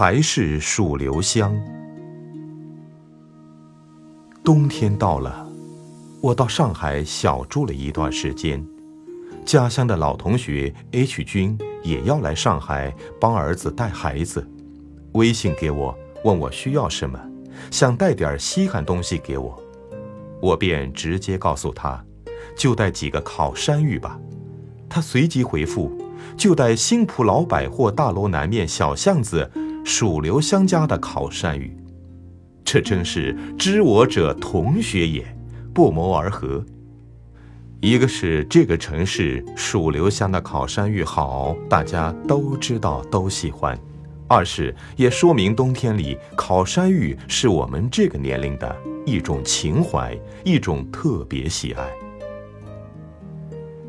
还是蜀留香。冬天到了，我到上海小住了一段时间。家乡的老同学 H 君也要来上海帮儿子带孩子，微信给我问我需要什么，想带点稀罕东西给我，我便直接告诉他，就带几个烤山芋吧。他随即回复，就带新浦老百货大楼南面小巷子蜀留香家的烤山芋。这真是知我者同学也，不谋而合。一个是这个城市蜀留香的烤山芋好，大家都知道都喜欢；二是也说明冬天里烤山芋是我们这个年龄的一种情怀，一种特别喜爱。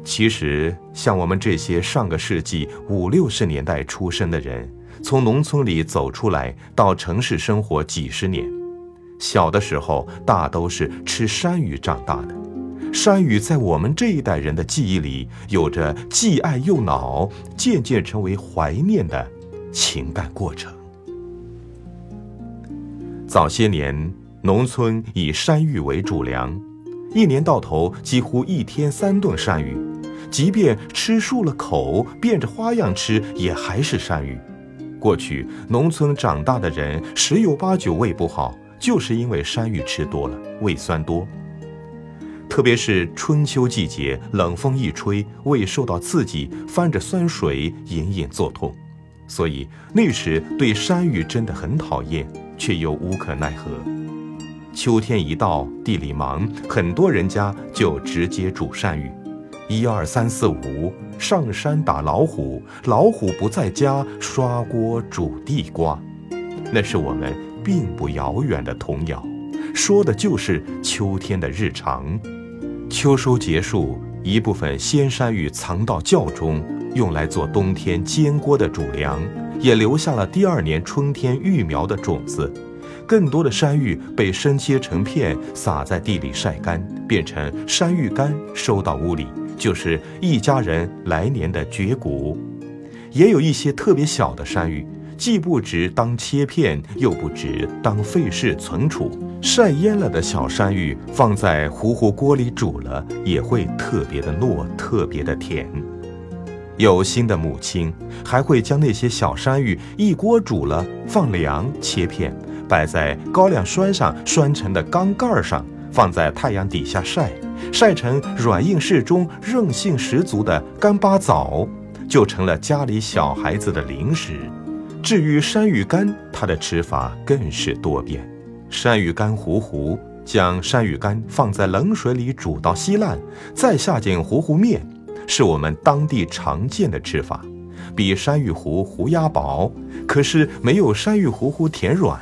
其实，像我们这些上个世纪五六十年代出生的人，从农村里走出来到城市生活几十年，小的时候大都是吃山芋长大的。山芋在我们这一代人的记忆里，有着既爱又恼，渐渐成为怀念的情感过程。早些年，农村以山芋为主粮，一年到头几乎一天三顿山芋，即便吃漱了口，变着花样吃，也还是山芋。过去农村长大的人，十有八九胃不好，就是因为山芋吃多了，胃酸多。特别是春秋季节，冷风一吹，胃受到刺激，翻着酸水，隐隐作痛。所以那时对山芋真的很讨厌，却又无可奈何。秋天一到，地里忙，很多人家就直接煮山芋。一二三四五，上山打老虎，老虎不在家，刷锅煮地瓜。那是我们并不遥远的童谣，说的就是秋天的日常。秋收结束，一部分鲜山芋藏到窖中，用来做冬天煎锅的主粮，也留下了第二年春天育苗的种子。更多的山芋被生切成片，撒在地里晒干，变成山芋干，收到屋里，就是一家人来年的绝谷。也有一些特别小的山芋。既不值当切片，又不值当费事存储。晒蔫了的小山芋放在糊糊锅里煮了，也会特别的糯，特别的甜。有心的母亲还会将那些小山芋一锅煮了，放凉切片，摆在高粱栓上栓成的缸盖上，放在太阳底下晒，晒成软硬适中、韧性十足的干巴枣，就成了家里小孩子的零食。至于山芋干，它的吃法更是多变。山芋干糊糊，将山芋干放在冷水里煮到稀烂，再下进糊糊面，是我们当地常见的吃法。比山芋糊糊压薄，可是没有山芋糊糊甜软。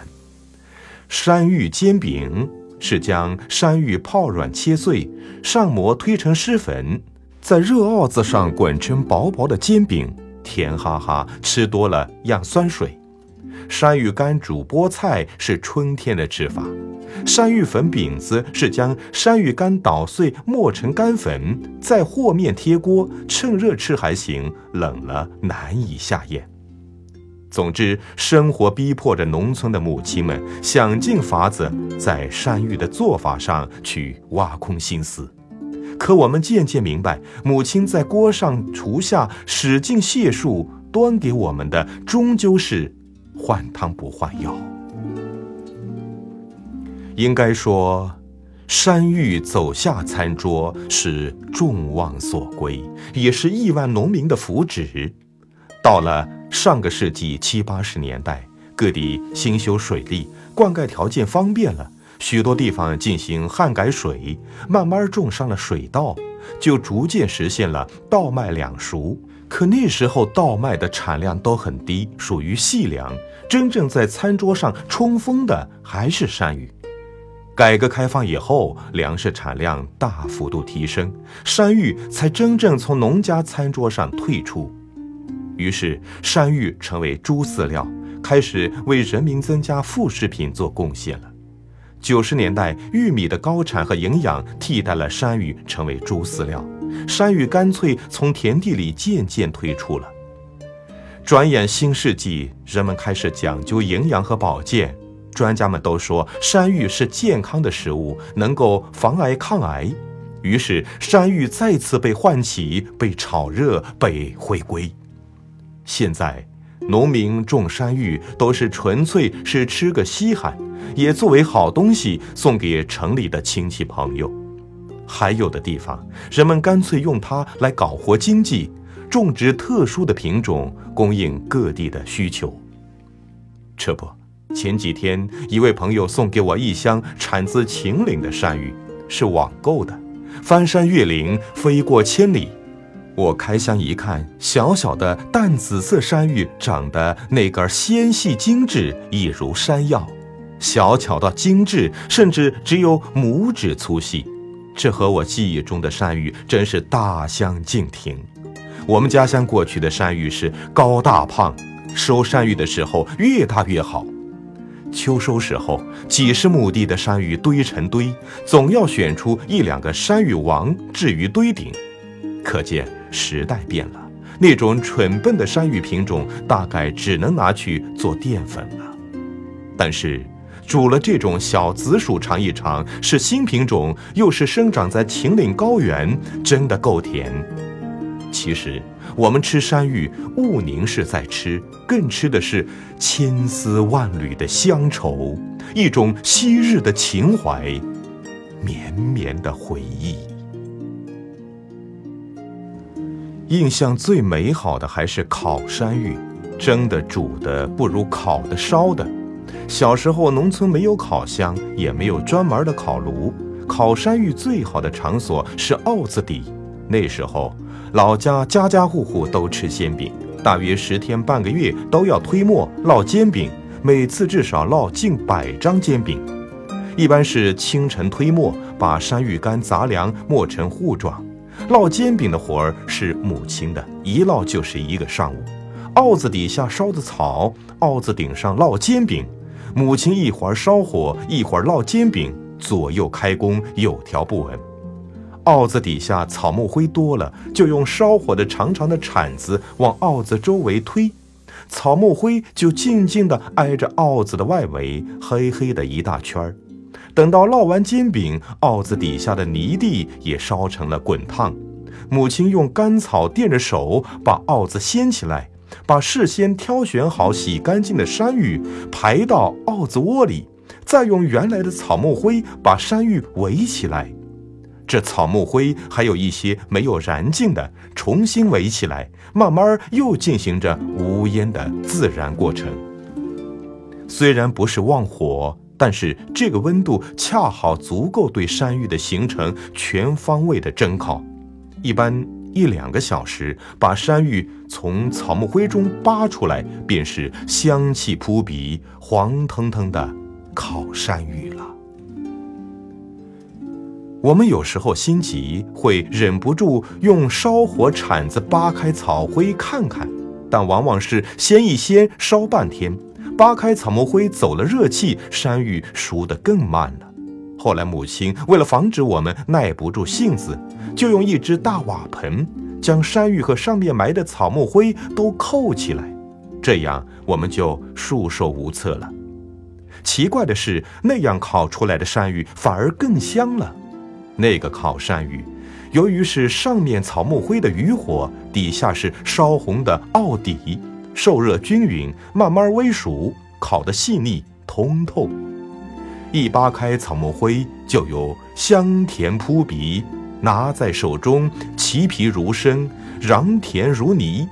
山芋煎饼是将山芋泡软切碎，上膜推成湿粉，在热鏊子上滚成薄薄的煎饼。甜哈哈，吃多了养酸水。山芋干煮菠菜是春天的吃法。山芋粉饼子是将山芋干捣碎磨成干粉，再和面贴锅，趁热吃还行，冷了难以下咽。总之，生活逼迫着农村的母亲们想尽法子在山芋的做法上去挖空心思。可我们渐渐明白，母亲在锅上厨下使劲解数，端给我们的终究是换汤不换药。应该说，山芋走下餐桌是众望所归，也是亿万农民的福祉。到了上个世纪七八十年代，各地兴修水利，灌溉条件方便了。许多地方进行旱改水，慢慢种上了水稻，就逐渐实现了稻麦两熟。可那时候稻麦的产量都很低，属于细粮，真正在餐桌上冲锋的还是山芋。改革开放以后，粮食产量大幅度提升，山芋才真正从农家餐桌上退出。于是，山芋成为猪饲料，开始为人民增加副食品做贡献了。九十年代，玉米的高产和营养替代了山芋，成为猪饲料。山芋干脆从田地里渐渐退出了。转眼新世纪，人们开始讲究营养和保健。专家们都说山芋是健康的食物，能够防癌抗癌。于是山芋再次被唤起，被炒热，被回归。现在，农民种山芋都是纯粹是吃个稀罕，也作为好东西送给城里的亲戚朋友。还有的地方，人们干脆用它来搞活经济，种植特殊的品种，供应各地的需求。这不。前几天，一位朋友送给我一箱产自秦岭的山芋，是网购的。翻山越岭，飞过千里。我开箱一看，小小的淡紫色山芋长得那根纤细精致，一如山药，小巧到精致，甚至只有拇指粗细。这和我记忆中的山芋真是大相径庭。我们家乡过去的山芋是高大胖，收山芋的时候越大越好。秋收时候，几十亩地的山芋堆成堆，总要选出一两个山芋王置于堆顶。可见时代变了，那种蠢笨的山芋品种大概只能拿去做淀粉了。但是，煮了这种小紫薯尝一尝，是新品种，又是生长在秦岭高原，真的够甜。其实。我们吃山芋，勿宁是在吃，更吃的是千丝万缕的乡愁，一种昔日的情怀，绵绵的回忆。印象最美好的还是烤山芋，蒸的、煮的不如烤的、烧的。小时候，农村没有烤箱，也没有专门的烤炉，烤山芋最好的场所是鏊子底。那时候。老家家家户户都吃煎饼，大约十天半个月都要推磨烙煎饼，每次至少烙近百张煎饼。一般是清晨推磨，把山芋干杂粮磨成糊状。烙煎饼的活儿是母亲的，一烙就是一个上午。鏊子底下烧的草，鏊子顶上烙煎饼，母亲一会儿烧火，一会儿烙煎饼，左右开工，有条不紊。鏊子底下草木灰多了，就用烧火的长长的铲子往鏊子周围推，草木灰就静静地挨着鏊子的外围，黑黑的一大圈儿。等到烙完煎饼，鏊子底下的泥地也烧成了滚烫。母亲用干草垫着手，把鏊子掀起来，把事先挑选好、洗干净的山芋排到鏊子窝里，再用原来的草木灰把山芋围起来。这草木灰还有一些没有燃尽的，重新围起来，慢慢又进行着无烟的自然过程。虽然不是旺火，但是这个温度恰好足够对山芋的形成全方位的蒸烤。一般一两个小时，把山芋从草木灰中扒出来，便是香气扑鼻、黄腾腾的烤山芋了。我们有时候心急，会忍不住用烧火铲子扒开草灰看看，但往往是掀一掀，烧半天，扒开草木灰走了热气，山芋熟得更慢了。后来母亲为了防止我们耐不住性子，就用一只大瓦盆将山芋和上面埋的草木灰都扣起来，这样我们就束手无策了。奇怪的是，那样烤出来的山芋反而更香了。那个烤山芋，由于是上面草木灰的余火，底下是烧红的奥底，受热均匀，慢慢微熟，烤得细腻通透。一扒开草木灰，就有香甜扑鼻，拿在手中，其皮如生，瓤甜如泥。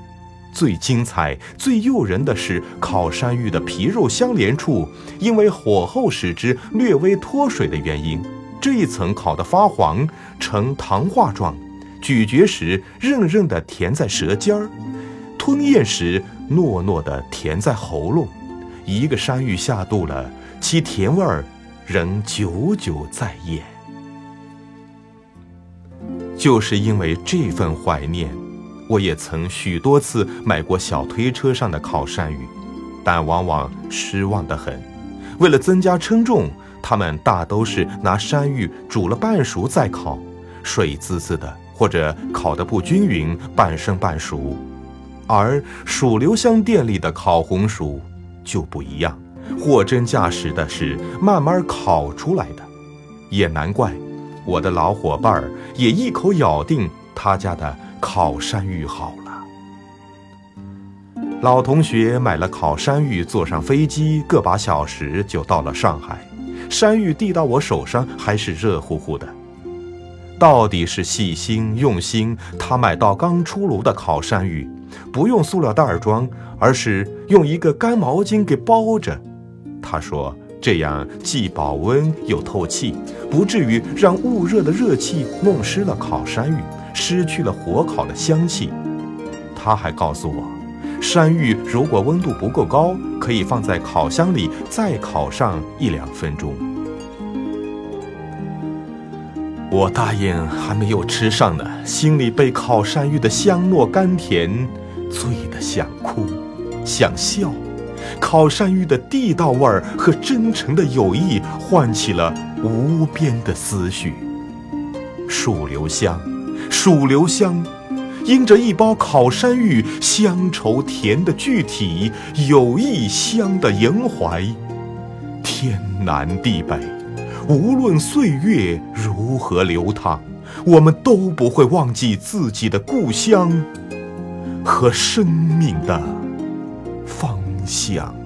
最精彩、最诱人的是烤山芋的皮肉相连处，因为火候使之略微脱水的原因。这一层烤得发黄，呈糖化状，咀嚼时韧韧的甜在舌尖儿，吞咽时糯糯的甜在喉咙。一个山芋下肚了，其甜味儿仍久久在咽。就是因为这份怀念，我也曾许多次买过小推车上的烤山芋，但往往失望得很。为了增加称重。他们大都是拿山芋煮了半熟再烤，水滋滋的，或者烤得不均匀，半生半熟。而蜀留香店里的烤红薯就不一样，货真价实的是慢慢烤出来的。也难怪，我的老伙伴儿也一口咬定他家的烤山芋好了。老同学买了烤山芋，坐上飞机，个把小时就到了上海。山芋递到我手上，还是热乎乎的。到底是细心用心，他买到刚出炉的烤山芋，不用塑料袋装，而是用一个干毛巾给包着。他说这样既保温又透气，不至于让捂热的热气弄湿了烤山芋，失去了火烤的香气。他还告诉我，山芋如果温度不够高，可以放在烤箱里再烤上一两分钟。我答应还没有吃上呢，心里被烤山芋的香糯甘甜醉得想哭，想笑。烤山芋的地道味儿和真诚的友谊唤起了无边的思绪。蜀留香，蜀留香，因着一包烤山芋，乡愁甜的具体，友谊香的萦怀，天南地北。无论岁月如何流淌，我们都不会忘记自己的故乡和生命的方向。